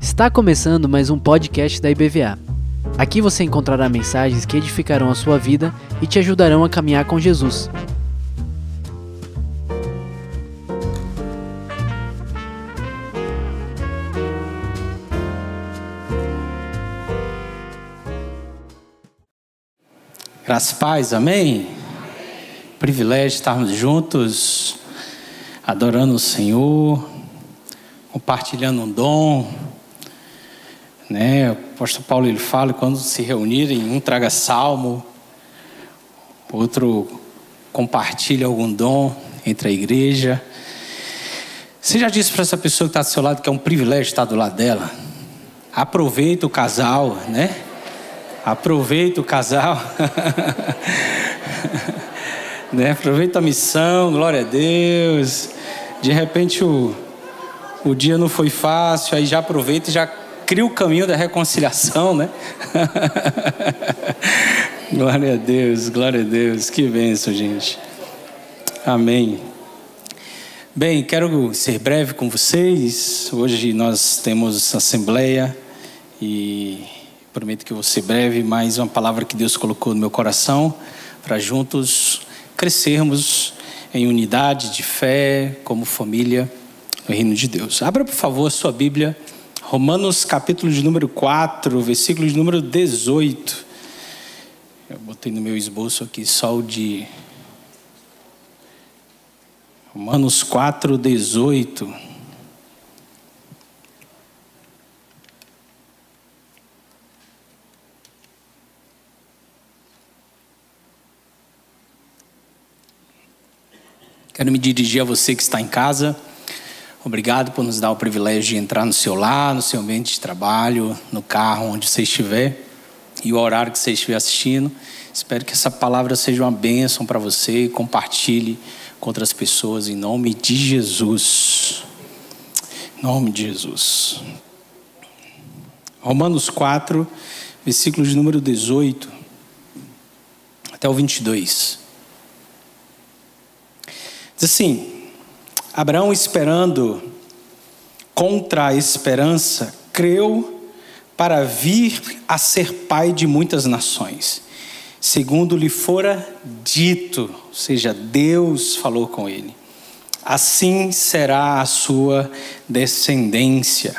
Está começando mais um podcast da IBVA. Aqui você encontrará mensagens que edificarão a sua vida e te ajudarão a caminhar com Jesus. Graças paz, amém? Privilégio estarmos juntos, adorando o Senhor, compartilhando um dom. Né? O apóstolo Paulo ele fala quando se reunirem, um traga salmo, outro compartilha algum dom entre a igreja. Você já disse para essa pessoa que está do seu lado que é um privilégio estar do lado dela? Aproveita o casal, né? Aproveita o casal. né? Aproveita a missão, glória a Deus. De repente o, o dia não foi fácil, aí já aproveita e já cria o caminho da reconciliação, né? glória a Deus, glória a Deus. Que bênção, gente. Amém. Bem, quero ser breve com vocês. Hoje nós temos assembleia e prometo que vou ser breve, mas uma palavra que Deus colocou no meu coração para juntos crescermos em unidade de fé, como família no reino de Deus. Abra, por favor, a sua Bíblia Romanos capítulo de número 4, versículo de número 18. Eu botei no meu esboço aqui só o de Romanos 4, 18. Quero me dirigir a você que está em casa. Obrigado por nos dar o privilégio de entrar no seu lar, no seu ambiente de trabalho, no carro, onde você estiver e o horário que você estiver assistindo. Espero que essa palavra seja uma bênção para você e compartilhe com outras pessoas em nome de Jesus. Em nome de Jesus. Romanos 4, versículos número 18 até o 22. Diz assim: Abraão, esperando contra a esperança, creu para vir a ser pai de muitas nações, segundo lhe fora dito, ou seja, Deus falou com ele. Assim será a sua descendência.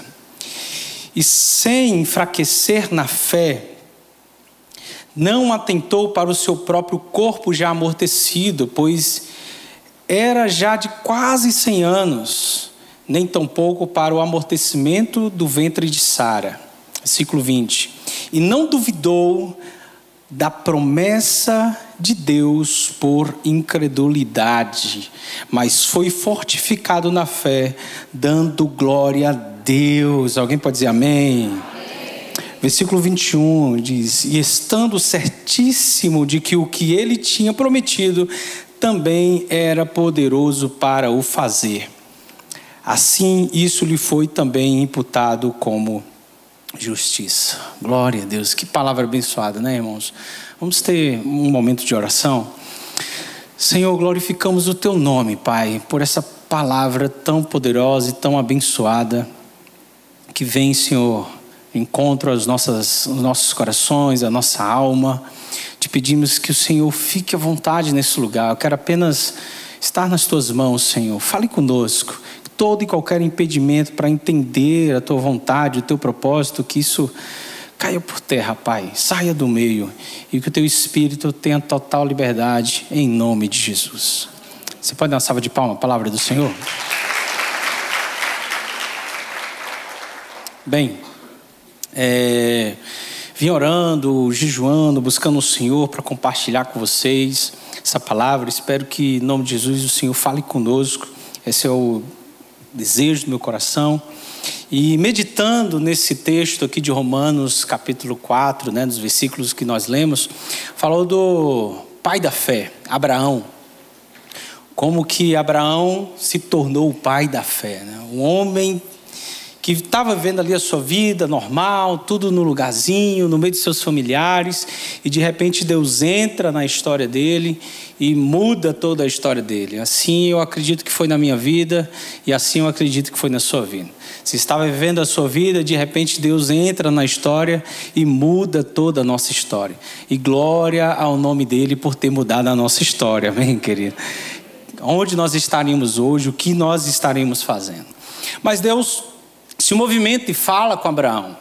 E sem enfraquecer na fé, não atentou para o seu próprio corpo já amortecido, pois era já de quase 100 anos, nem tampouco para o amortecimento do ventre de Sara. Versículo 20. E não duvidou da promessa de Deus por incredulidade, mas foi fortificado na fé, dando glória a Deus. Alguém pode dizer amém? amém. Versículo 21 diz: E estando certíssimo de que o que ele tinha prometido também era poderoso para o fazer. Assim, isso lhe foi também imputado como justiça. Glória a Deus. Que palavra abençoada, né, irmãos? Vamos ter um momento de oração. Senhor, glorificamos o teu nome, Pai, por essa palavra tão poderosa e tão abençoada que vem, Senhor, encontro as nossas, os nossos corações, a nossa alma. Te pedimos que o Senhor fique à vontade nesse lugar. Eu quero apenas estar nas tuas mãos, Senhor. Fale conosco. Todo e qualquer impedimento para entender a tua vontade, o teu propósito, que isso caia por terra, Pai. Saia do meio e que o teu espírito tenha total liberdade em nome de Jesus. Você pode dar uma salva de palmas, a palavra do Senhor? Bem, é, vim orando, jejuando, buscando o Senhor para compartilhar com vocês essa palavra. Espero que, em nome de Jesus, o Senhor fale conosco. Esse é o desejo do meu coração. E meditando nesse texto aqui de Romanos, capítulo 4, né, dos versículos que nós lemos, falou do pai da fé, Abraão. Como que Abraão se tornou o pai da fé, né? um homem que estava vivendo ali a sua vida normal, tudo no lugarzinho, no meio de seus familiares, e de repente Deus entra na história dele e muda toda a história dele. Assim eu acredito que foi na minha vida e assim eu acredito que foi na sua vida. Se estava vivendo a sua vida, de repente Deus entra na história e muda toda a nossa história. E glória ao nome dele por ter mudado a nossa história, amém, querido? Onde nós estaríamos hoje, o que nós estaremos fazendo. Mas Deus se movimenta e fala com Abraão.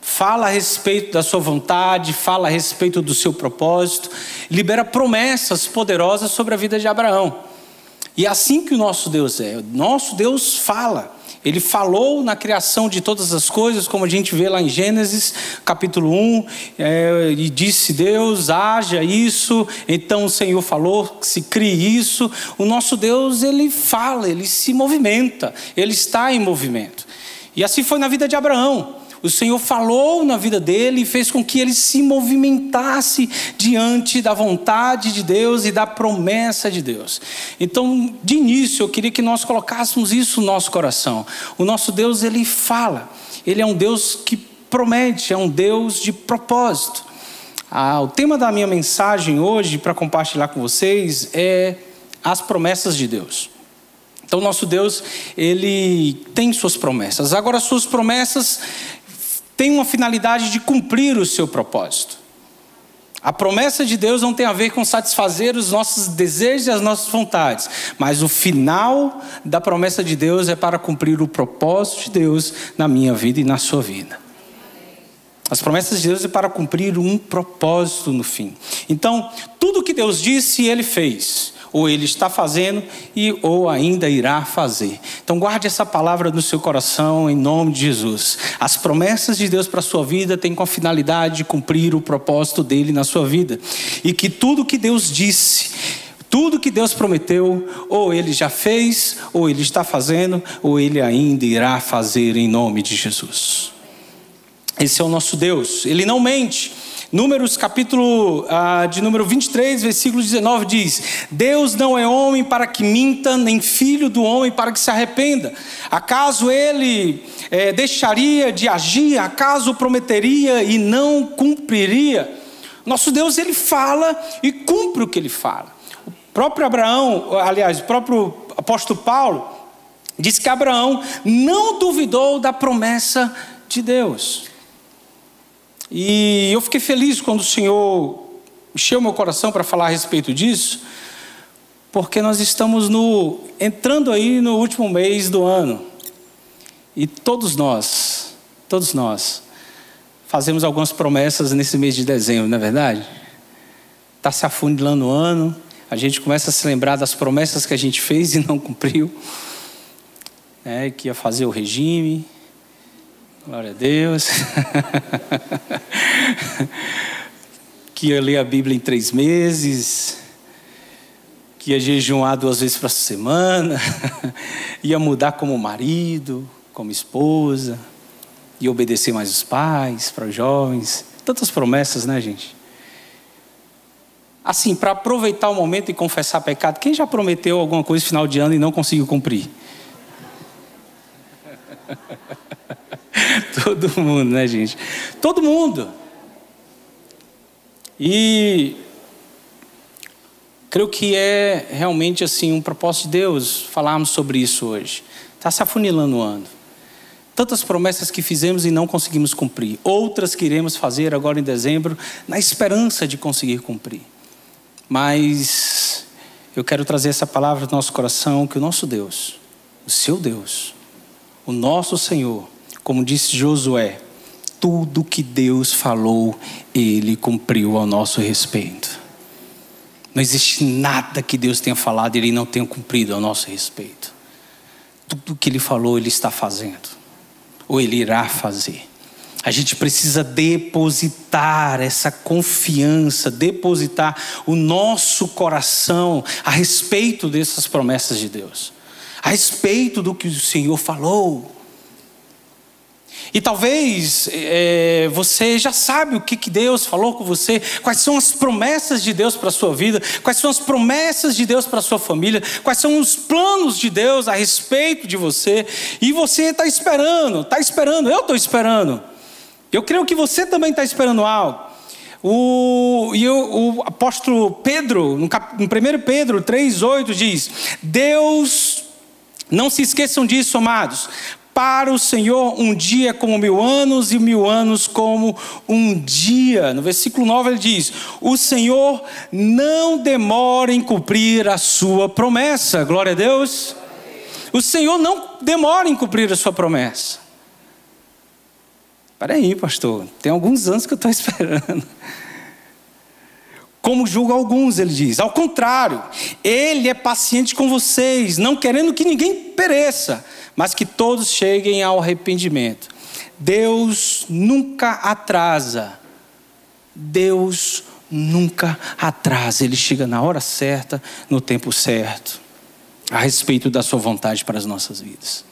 Fala a respeito da sua vontade, fala a respeito do seu propósito, libera promessas poderosas sobre a vida de Abraão. E é assim que o nosso Deus é. O nosso Deus fala. Ele falou na criação de todas as coisas, como a gente vê lá em Gênesis, capítulo 1, é, e disse Deus, haja isso, então o Senhor falou, se crie isso. O nosso Deus, ele fala, ele se movimenta, ele está em movimento. E assim foi na vida de Abraão. O Senhor falou na vida dele e fez com que ele se movimentasse diante da vontade de Deus e da promessa de Deus. Então, de início, eu queria que nós colocássemos isso no nosso coração. O nosso Deus, ele fala. Ele é um Deus que promete, é um Deus de propósito. Ah, o tema da minha mensagem hoje, para compartilhar com vocês, é as promessas de Deus. Então, nosso Deus, ele tem suas promessas. Agora, suas promessas têm uma finalidade de cumprir o seu propósito. A promessa de Deus não tem a ver com satisfazer os nossos desejos e as nossas vontades, mas o final da promessa de Deus é para cumprir o propósito de Deus na minha vida e na sua vida. As promessas de Deus é para cumprir um propósito no fim. Então, tudo que Deus disse, ele fez ou ele está fazendo e ou ainda irá fazer. Então guarde essa palavra no seu coração em nome de Jesus. As promessas de Deus para a sua vida têm com a finalidade de cumprir o propósito dele na sua vida. E que tudo que Deus disse, tudo que Deus prometeu, ou ele já fez, ou ele está fazendo, ou ele ainda irá fazer em nome de Jesus. Esse é o nosso Deus. Ele não mente. Números capítulo ah, de número 23, versículo 19 diz: Deus não é homem para que minta, nem filho do homem para que se arrependa. Acaso ele é, deixaria de agir? Acaso prometeria e não cumpriria? Nosso Deus ele fala e cumpre o que ele fala. O próprio Abraão, aliás, o próprio apóstolo Paulo diz que Abraão não duvidou da promessa de Deus. E eu fiquei feliz quando o Senhor encheu meu coração para falar a respeito disso, porque nós estamos no entrando aí no último mês do ano. E todos nós, todos nós fazemos algumas promessas nesse mês de dezembro, não é verdade? Está se afunilando o ano, a gente começa a se lembrar das promessas que a gente fez e não cumpriu, né, que ia fazer o regime, Glória a Deus. que ia ler a Bíblia em três meses. Que ia jejuar duas vezes por semana. ia mudar como marido, como esposa. Ia obedecer mais os pais, para os jovens. Tantas promessas, né, gente? Assim, para aproveitar o momento e confessar pecado, quem já prometeu alguma coisa no final de ano e não conseguiu cumprir? Todo mundo, né, gente? Todo mundo. E creio que é realmente assim um propósito de Deus falarmos sobre isso hoje. Está se afunilando o ano. Tantas promessas que fizemos e não conseguimos cumprir. Outras que iremos fazer agora em dezembro, na esperança de conseguir cumprir. Mas eu quero trazer essa palavra no nosso coração que o nosso Deus, o seu Deus, o nosso Senhor, como disse Josué, tudo que Deus falou, ele cumpriu ao nosso respeito. Não existe nada que Deus tenha falado e ele não tenha cumprido ao nosso respeito. Tudo que ele falou, ele está fazendo, ou ele irá fazer. A gente precisa depositar essa confiança, depositar o nosso coração a respeito dessas promessas de Deus, a respeito do que o Senhor falou. E talvez é, você já sabe o que, que Deus falou com você, quais são as promessas de Deus para a sua vida, quais são as promessas de Deus para a sua família, quais são os planos de Deus a respeito de você, e você está esperando, está esperando, eu estou esperando. Eu creio que você também está esperando algo. O, e o, o apóstolo Pedro, no, cap, no 1 Pedro 3,8 diz: Deus, não se esqueçam disso, amados, para o Senhor um dia como mil anos e mil anos como um dia. No versículo 9 ele diz: O Senhor não demora em cumprir a sua promessa. Glória a Deus. O Senhor não demora em cumprir a sua promessa. Espera aí, pastor, tem alguns anos que eu estou esperando. Como julga alguns, ele diz. Ao contrário, ele é paciente com vocês, não querendo que ninguém pereça mas que todos cheguem ao arrependimento. Deus nunca atrasa. Deus nunca atrasa. Ele chega na hora certa, no tempo certo, a respeito da sua vontade para as nossas vidas.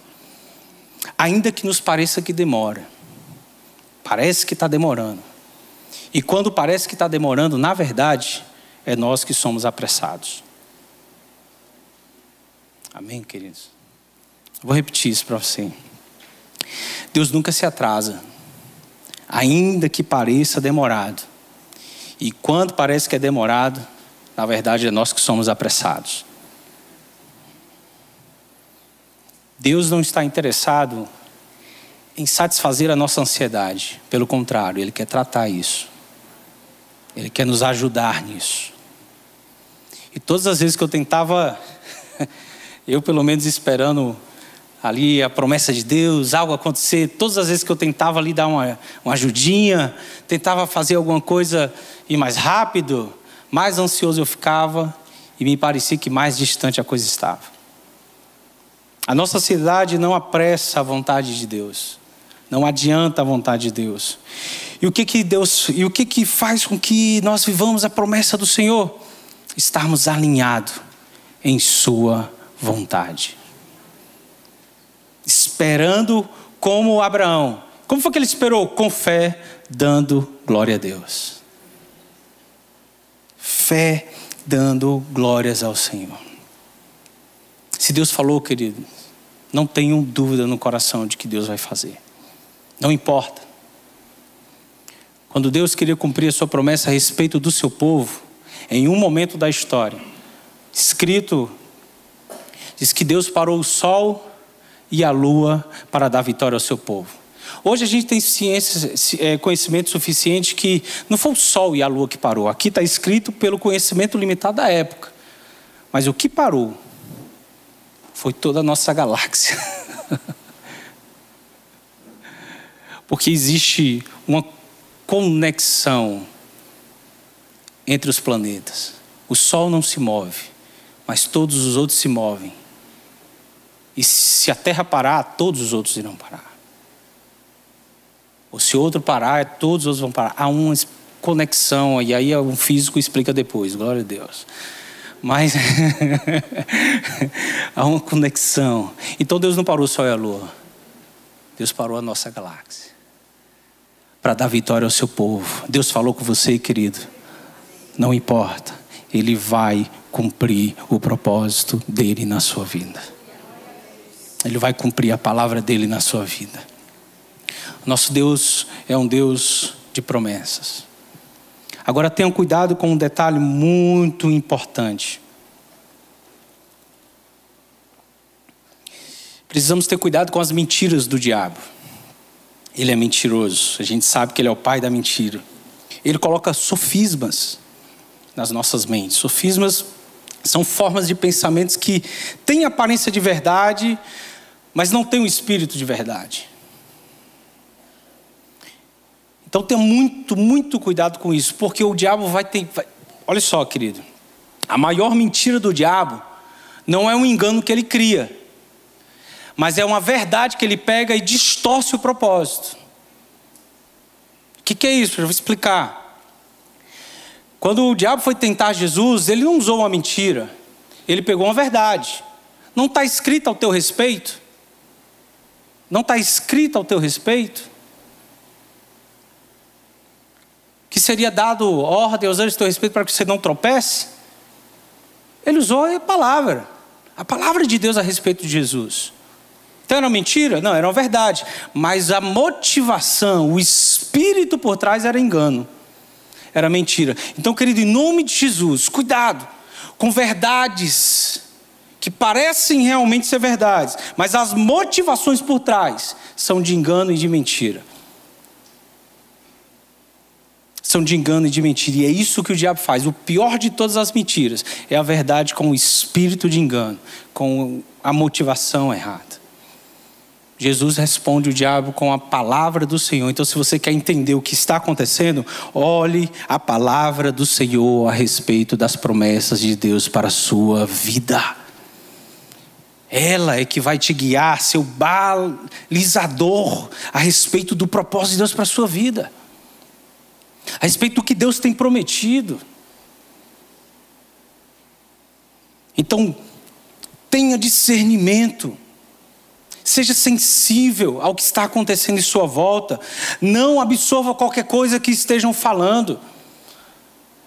Ainda que nos pareça que demora, parece que está demorando. E quando parece que está demorando, na verdade, é nós que somos apressados. Amém, queridos? Vou repetir isso para você. Deus nunca se atrasa, ainda que pareça demorado. E quando parece que é demorado, na verdade é nós que somos apressados. Deus não está interessado em satisfazer a nossa ansiedade, pelo contrário, Ele quer tratar isso, Ele quer nos ajudar nisso. E todas as vezes que eu tentava, eu pelo menos esperando ali a promessa de Deus, algo acontecer. Todas as vezes que eu tentava ali dar uma, uma ajudinha, tentava fazer alguma coisa ir mais rápido, mais ansioso eu ficava e me parecia que mais distante a coisa estava. A nossa sociedade não apressa a vontade de Deus. Não adianta a vontade de Deus. E o que que Deus, e o que que faz com que nós vivamos a promessa do Senhor? Estarmos alinhados em sua vontade esperando como Abraão. Como foi que ele esperou? Com fé, dando glória a Deus. Fé dando glórias ao Senhor. Se Deus falou, querido, não tenham dúvida no coração de que Deus vai fazer. Não importa. Quando Deus queria cumprir a sua promessa a respeito do seu povo, em um momento da história, escrito, diz que Deus parou o sol e a lua para dar vitória ao seu povo. Hoje a gente tem ciência, é, conhecimento suficiente que não foi o sol e a lua que parou. Aqui está escrito pelo conhecimento limitado da época. Mas o que parou foi toda a nossa galáxia. Porque existe uma conexão entre os planetas. O Sol não se move, mas todos os outros se movem. E se a terra parar, todos os outros irão parar. Ou se outro parar, todos os outros vão parar. Há uma conexão, e aí um físico explica depois, glória a Deus. Mas há uma conexão. Então Deus não parou só a lua. Deus parou a nossa galáxia. Para dar vitória ao seu povo. Deus falou com você, querido. Não importa. Ele vai cumprir o propósito dele na sua vida. Ele vai cumprir a palavra dele na sua vida. Nosso Deus é um Deus de promessas. Agora tenham cuidado com um detalhe muito importante. Precisamos ter cuidado com as mentiras do diabo. Ele é mentiroso, a gente sabe que ele é o pai da mentira. Ele coloca sofismas nas nossas mentes. Sofismas são formas de pensamentos que têm aparência de verdade, mas não tem um espírito de verdade. Então tenha muito, muito cuidado com isso, porque o diabo vai ter. Vai... Olha só, querido. A maior mentira do diabo não é um engano que ele cria, mas é uma verdade que ele pega e distorce o propósito. O que, que é isso? Eu vou explicar. Quando o diabo foi tentar Jesus, ele não usou uma mentira, ele pegou uma verdade. Não está escrito ao teu respeito Não está escrito ao teu respeito? Que seria dado ordem aos anjos teu respeito para que você não tropece? Ele usou a palavra, a palavra de Deus a respeito de Jesus. Então era mentira? Não, era uma verdade. Mas a motivação, o espírito por trás era engano. Era mentira. Então, querido, em nome de Jesus, cuidado com verdades que parecem realmente ser verdades, mas as motivações por trás são de engano e de mentira. São de engano e de mentira. E é isso que o diabo faz. O pior de todas as mentiras é a verdade com o espírito de engano, com a motivação errada. Jesus responde o diabo com a palavra do Senhor. Então, se você quer entender o que está acontecendo, olhe a palavra do Senhor a respeito das promessas de Deus para a sua vida. Ela é que vai te guiar, seu balizador, a respeito do propósito de Deus para a sua vida, a respeito do que Deus tem prometido. Então, tenha discernimento. Seja sensível ao que está acontecendo em sua volta. Não absorva qualquer coisa que estejam falando.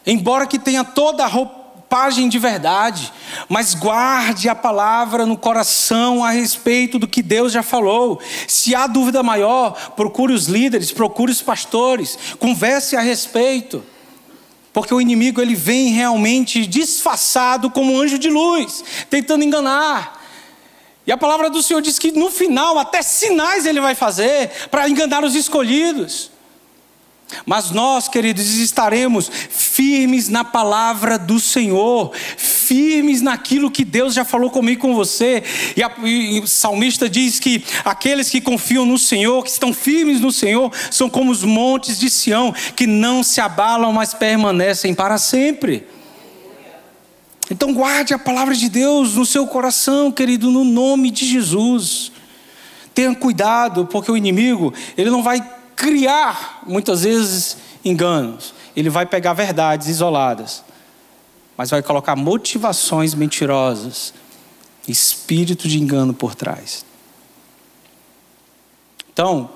Embora que tenha toda a roupagem de verdade, mas guarde a palavra no coração a respeito do que Deus já falou. Se há dúvida maior, procure os líderes, procure os pastores, converse a respeito. Porque o inimigo ele vem realmente disfarçado como um anjo de luz, tentando enganar. E a palavra do Senhor diz que no final, até sinais ele vai fazer para enganar os escolhidos. Mas nós, queridos, estaremos firmes na palavra do Senhor, firmes naquilo que Deus já falou comigo e com você. E, a, e o salmista diz que aqueles que confiam no Senhor, que estão firmes no Senhor, são como os montes de Sião, que não se abalam, mas permanecem para sempre. Então guarde a palavra de Deus no seu coração, querido, no nome de Jesus. Tenha cuidado, porque o inimigo, ele não vai criar muitas vezes enganos. Ele vai pegar verdades isoladas, mas vai colocar motivações mentirosas, espírito de engano por trás. Então,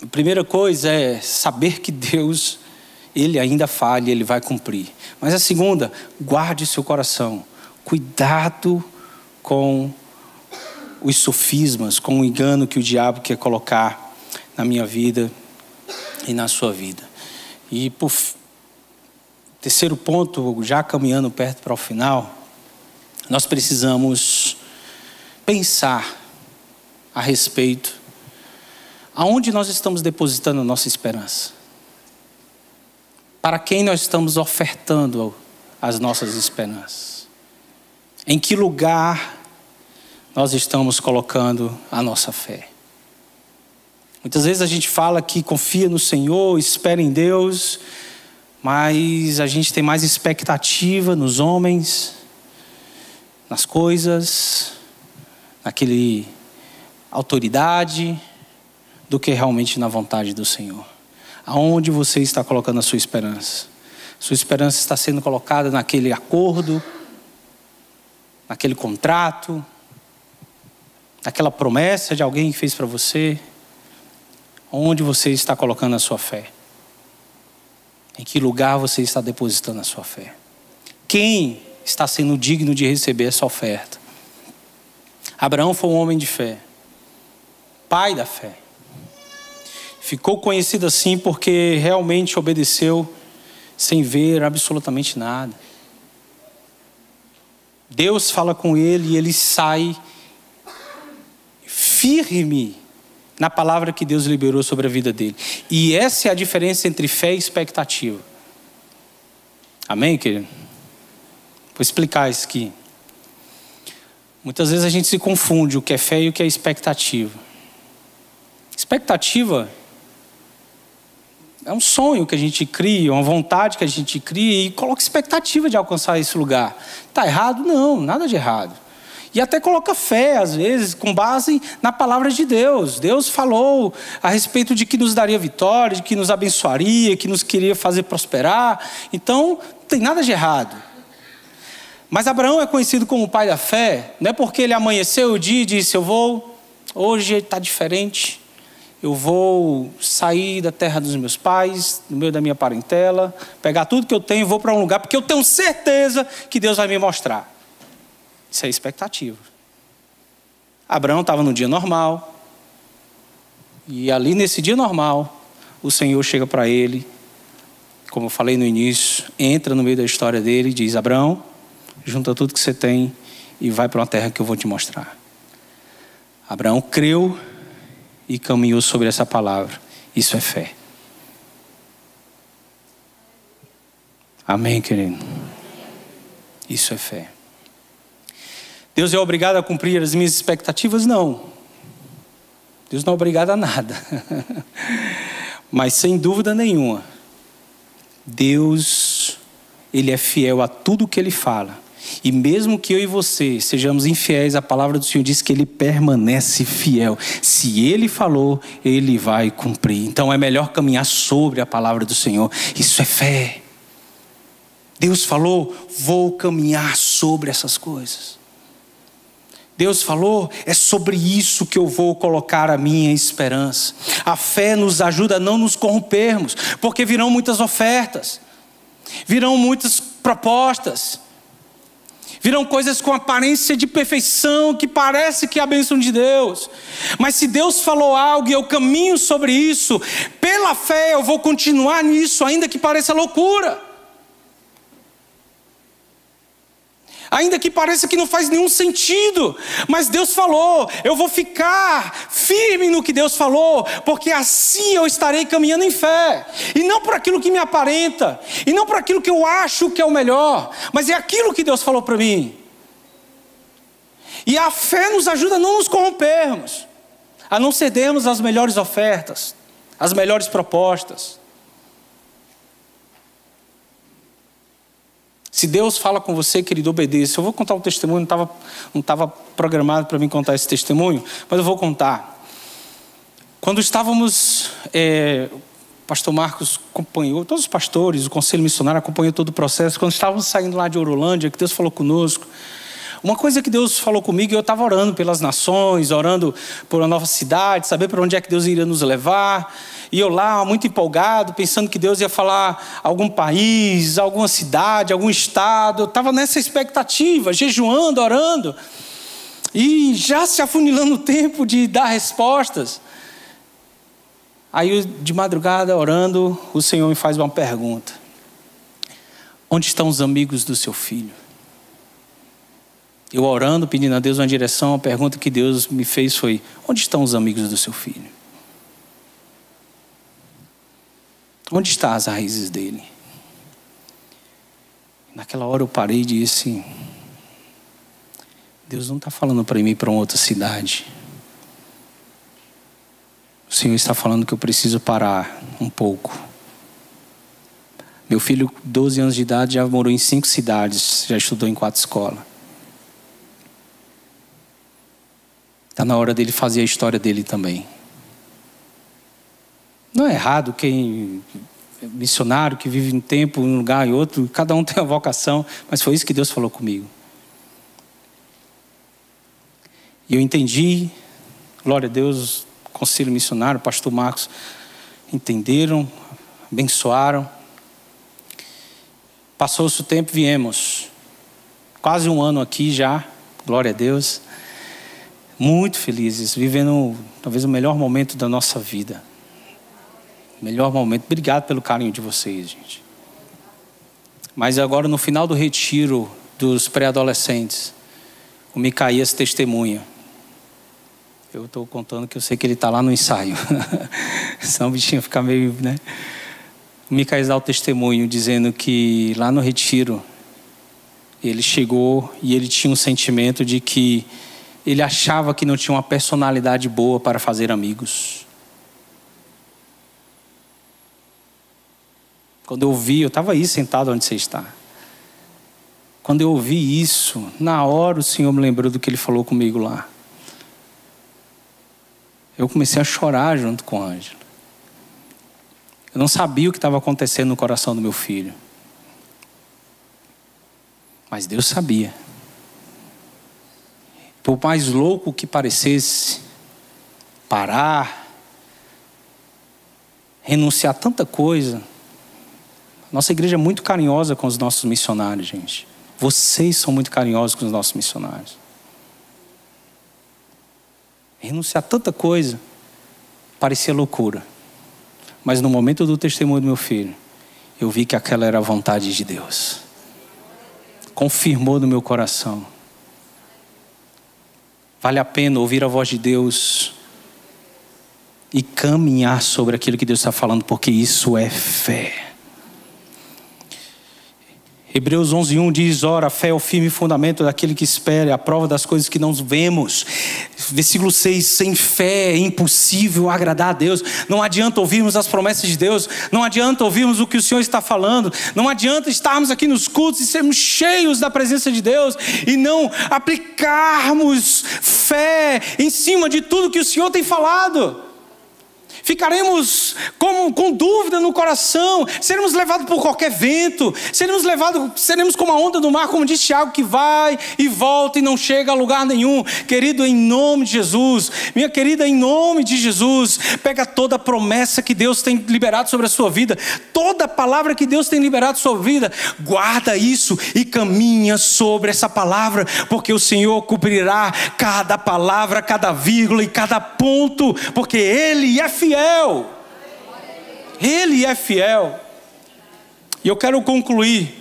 a primeira coisa é saber que Deus ele ainda falha, ele vai cumprir. Mas a segunda, guarde seu coração. Cuidado com os sofismas, com o engano que o diabo quer colocar na minha vida e na sua vida. E por terceiro ponto, já caminhando perto para o final, nós precisamos pensar a respeito aonde nós estamos depositando a nossa esperança para quem nós estamos ofertando as nossas esperanças? Em que lugar nós estamos colocando a nossa fé? Muitas vezes a gente fala que confia no Senhor, espera em Deus, mas a gente tem mais expectativa nos homens, nas coisas, naquele autoridade, do que realmente na vontade do Senhor. Aonde você está colocando a sua esperança? Sua esperança está sendo colocada naquele acordo, naquele contrato, naquela promessa de alguém que fez para você? Onde você está colocando a sua fé? Em que lugar você está depositando a sua fé? Quem está sendo digno de receber essa oferta? Abraão foi um homem de fé, pai da fé. Ficou conhecido assim porque realmente obedeceu sem ver absolutamente nada. Deus fala com ele e ele sai firme na palavra que Deus liberou sobre a vida dele. E essa é a diferença entre fé e expectativa. Amém, querido? Vou explicar isso aqui. Muitas vezes a gente se confunde o que é fé e o que é expectativa. Expectativa é um sonho que a gente cria, uma vontade que a gente cria e coloca expectativa de alcançar esse lugar. Está errado? Não, nada de errado. E até coloca fé, às vezes, com base na palavra de Deus. Deus falou a respeito de que nos daria vitória, de que nos abençoaria, que nos queria fazer prosperar. Então, não tem nada de errado. Mas Abraão é conhecido como o pai da fé, não é porque ele amanheceu o dia e disse: Eu vou hoje está diferente. Eu vou sair da terra dos meus pais, do meio da minha parentela, pegar tudo que eu tenho e vou para um lugar, porque eu tenho certeza que Deus vai me mostrar. Isso é expectativa. Abraão estava no dia normal, e ali nesse dia normal, o Senhor chega para ele, como eu falei no início, entra no meio da história dele e diz: Abraão, junta tudo que você tem e vai para uma terra que eu vou te mostrar. Abraão creu e caminhou sobre essa palavra. Isso é fé. Amém, querido? Isso é fé. Deus é obrigado a cumprir as minhas expectativas? Não. Deus não é obrigado a nada. Mas sem dúvida nenhuma, Deus, Ele é fiel a tudo que Ele fala. E mesmo que eu e você sejamos infiéis, a palavra do Senhor diz que Ele permanece fiel. Se Ele falou, Ele vai cumprir. Então é melhor caminhar sobre a palavra do Senhor. Isso é fé. Deus falou, vou caminhar sobre essas coisas. Deus falou, é sobre isso que eu vou colocar a minha esperança. A fé nos ajuda a não nos corrompermos, porque virão muitas ofertas, virão muitas propostas, virão coisas com aparência de perfeição, que parece que é a bênção de Deus. Mas se Deus falou algo e eu caminho sobre isso, pela fé eu vou continuar nisso, ainda que pareça loucura. Ainda que pareça que não faz nenhum sentido, mas Deus falou, eu vou ficar firme no que Deus falou, porque assim eu estarei caminhando em fé, e não por aquilo que me aparenta, e não por aquilo que eu acho que é o melhor, mas é aquilo que Deus falou para mim. E a fé nos ajuda a não nos corrompermos, a não cedermos às melhores ofertas, às melhores propostas. Se Deus fala com você, querido, obedeça. Eu vou contar um testemunho, não estava programado para mim contar esse testemunho, mas eu vou contar. Quando estávamos, é, o pastor Marcos acompanhou, todos os pastores, o conselho missionário acompanhou todo o processo. Quando estávamos saindo lá de Orolândia, que Deus falou conosco, uma coisa que Deus falou comigo, eu estava orando pelas nações, orando por uma nova cidade, saber para onde é que Deus iria nos levar. E eu lá, muito empolgado, pensando que Deus ia falar algum país, alguma cidade, algum estado. Eu estava nessa expectativa, jejuando, orando. E já se afunilando o tempo de dar respostas. Aí, de madrugada, orando, o Senhor me faz uma pergunta: Onde estão os amigos do seu filho? Eu orando, pedindo a Deus uma direção, a pergunta que Deus me fez foi: Onde estão os amigos do seu filho? Onde estão as raízes dele? Naquela hora eu parei e disse: Deus não está falando para mim para uma outra cidade. O Senhor está falando que eu preciso parar um pouco. Meu filho, 12 anos de idade, já morou em cinco cidades, já estudou em quatro escolas. Está na hora dele fazer a história dele também. Não é errado quem missionário que vive um tempo em um lugar e outro, cada um tem a vocação, mas foi isso que Deus falou comigo. E eu entendi, glória a Deus, conselho missionário, pastor Marcos, entenderam, abençoaram. Passou-se o tempo, viemos. Quase um ano aqui já, glória a Deus. Muito felizes, vivendo talvez o melhor momento da nossa vida. Melhor momento. Obrigado pelo carinho de vocês, gente. Mas agora, no final do retiro dos pré-adolescentes, o Micaías testemunha. Eu estou contando que eu sei que ele está lá no ensaio. Senão o bichinho fica meio, né? O Micaías dá o testemunho dizendo que lá no retiro ele chegou e ele tinha um sentimento de que ele achava que não tinha uma personalidade boa para fazer amigos. Quando eu ouvi, eu estava aí sentado onde você está. Quando eu ouvi isso, na hora o Senhor me lembrou do que Ele falou comigo lá. Eu comecei a chorar junto com a Ângela. Eu não sabia o que estava acontecendo no coração do meu filho. Mas Deus sabia. Por mais louco que parecesse, parar, renunciar a tanta coisa. Nossa igreja é muito carinhosa com os nossos missionários, gente. Vocês são muito carinhosos com os nossos missionários. Renunciar a tanta coisa parecia loucura. Mas no momento do testemunho do meu filho, eu vi que aquela era a vontade de Deus. Confirmou no meu coração. Vale a pena ouvir a voz de Deus e caminhar sobre aquilo que Deus está falando, porque isso é fé. Hebreus 11:1 diz: Ora, a fé é o firme fundamento daquele que espera, é a prova das coisas que não vemos. Versículo 6: Sem fé é impossível agradar a Deus. Não adianta ouvirmos as promessas de Deus, não adianta ouvirmos o que o Senhor está falando, não adianta estarmos aqui nos cultos e sermos cheios da presença de Deus e não aplicarmos fé em cima de tudo que o Senhor tem falado ficaremos com, com dúvida no coração, seremos levados por qualquer vento, seremos levados, seremos como a onda do mar, como diz Tiago, que vai e volta e não chega a lugar nenhum. Querido, em nome de Jesus, minha querida, em nome de Jesus, pega toda a promessa que Deus tem liberado sobre a sua vida, toda a palavra que Deus tem liberado sobre a sua vida, guarda isso e caminha sobre essa palavra, porque o Senhor cobrirá cada palavra, cada vírgula e cada ponto, porque Ele é fiel fiel. Ele é fiel. E eu quero concluir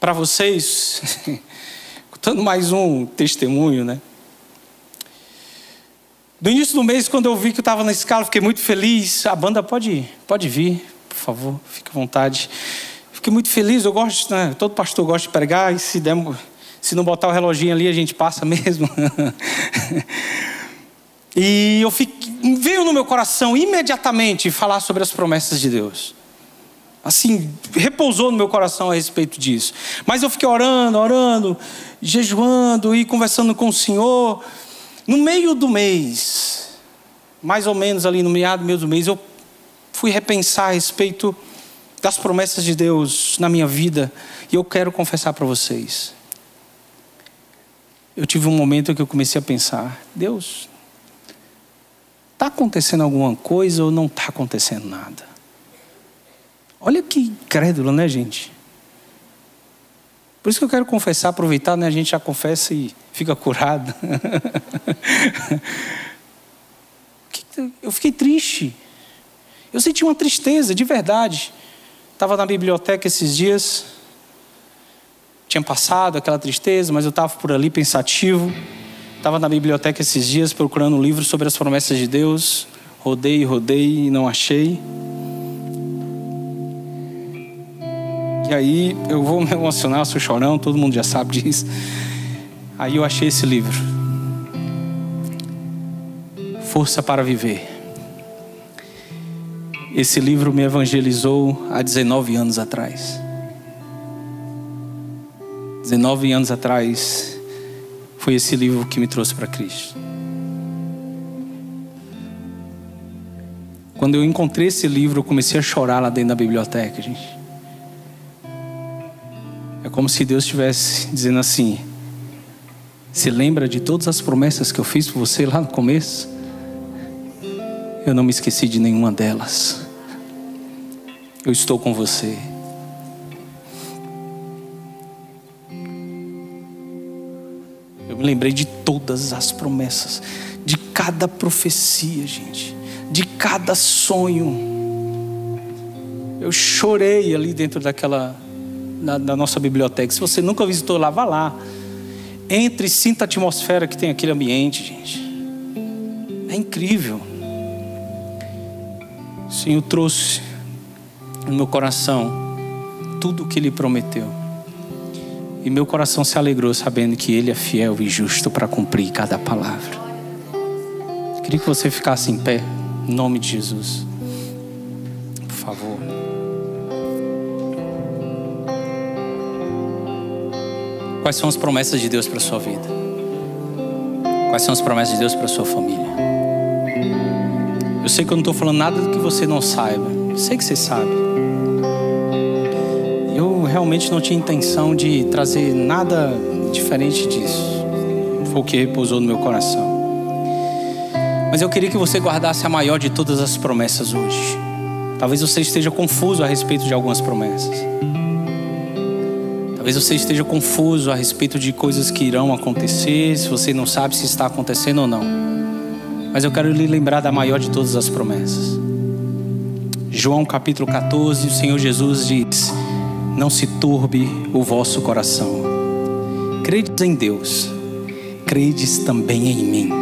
para vocês, contando mais um testemunho, né? No início do mês, quando eu vi que eu estava na escala, fiquei muito feliz. A banda pode, pode vir, por favor, fique à vontade. Fiquei muito feliz, eu gosto, né? todo pastor gosta de pregar, e se, der, se não botar o reloginho ali, a gente passa mesmo. E eu fiquei, veio no meu coração imediatamente falar sobre as promessas de Deus. Assim, repousou no meu coração a respeito disso. Mas eu fiquei orando, orando, jejuando e conversando com o Senhor. No meio do mês, mais ou menos ali no meado do meio do mês, eu fui repensar a respeito das promessas de Deus na minha vida. E eu quero confessar para vocês. Eu tive um momento que eu comecei a pensar: Deus, Está acontecendo alguma coisa ou não está acontecendo nada? Olha que incrédulo, né, gente? Por isso que eu quero confessar, aproveitar, né? A gente já confessa e fica curado. eu fiquei triste. Eu senti uma tristeza, de verdade. Estava na biblioteca esses dias. Tinha passado aquela tristeza, mas eu estava por ali pensativo. Estava na biblioteca esses dias procurando um livro sobre as promessas de Deus. Rodei, rodei e não achei. E aí eu vou me emocionar, sou chorão, todo mundo já sabe disso. Aí eu achei esse livro. Força para Viver. Esse livro me evangelizou há 19 anos atrás. 19 anos atrás, foi esse livro que me trouxe para Cristo. Quando eu encontrei esse livro, eu comecei a chorar lá dentro da biblioteca, gente. É como se Deus estivesse dizendo assim: Se lembra de todas as promessas que eu fiz para você lá no começo? Eu não me esqueci de nenhuma delas. Eu estou com você. Lembrei de todas as promessas, de cada profecia, gente, de cada sonho. Eu chorei ali dentro daquela, na, nossa biblioteca. Se você nunca visitou lá, vá lá. Entre e sinta a atmosfera que tem aquele ambiente, gente. É incrível. O Senhor trouxe no meu coração tudo o que Ele prometeu. E meu coração se alegrou sabendo que Ele é fiel e justo para cumprir cada palavra. Queria que você ficasse em pé, em nome de Jesus. Por favor. Quais são as promessas de Deus para a sua vida? Quais são as promessas de Deus para a sua família? Eu sei que eu não estou falando nada do que você não saiba. Eu sei que você sabe realmente não tinha intenção de trazer nada diferente disso. Foi o que repousou no meu coração. Mas eu queria que você guardasse a maior de todas as promessas hoje. Talvez você esteja confuso a respeito de algumas promessas. Talvez você esteja confuso a respeito de coisas que irão acontecer, se você não sabe se está acontecendo ou não. Mas eu quero lhe lembrar da maior de todas as promessas. João capítulo 14, o Senhor Jesus diz: Não se turbe o vosso coração. Credes em Deus, credes também em mim.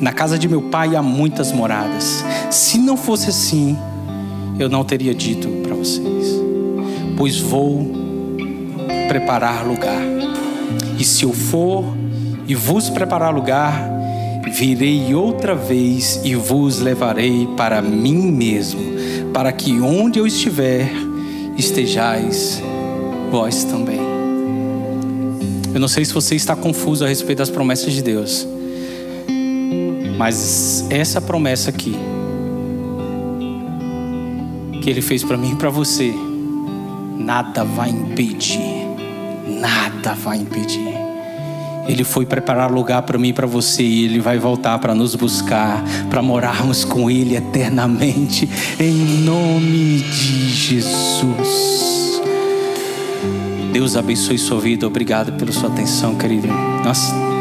Na casa de meu pai há muitas moradas. Se não fosse assim, eu não teria dito para vocês. Pois vou preparar lugar. E se eu for e vos preparar lugar, virei outra vez e vos levarei para mim mesmo, para que onde eu estiver, estejais vós também. Eu não sei se você está confuso a respeito das promessas de Deus, mas essa promessa aqui, que Ele fez para mim e para você, nada vai impedir nada vai impedir. Ele foi preparar lugar para mim e para você, e Ele vai voltar para nos buscar, para morarmos com Ele eternamente, em nome de Jesus. Deus abençoe sua vida, obrigado pela sua atenção, querido. Nossa.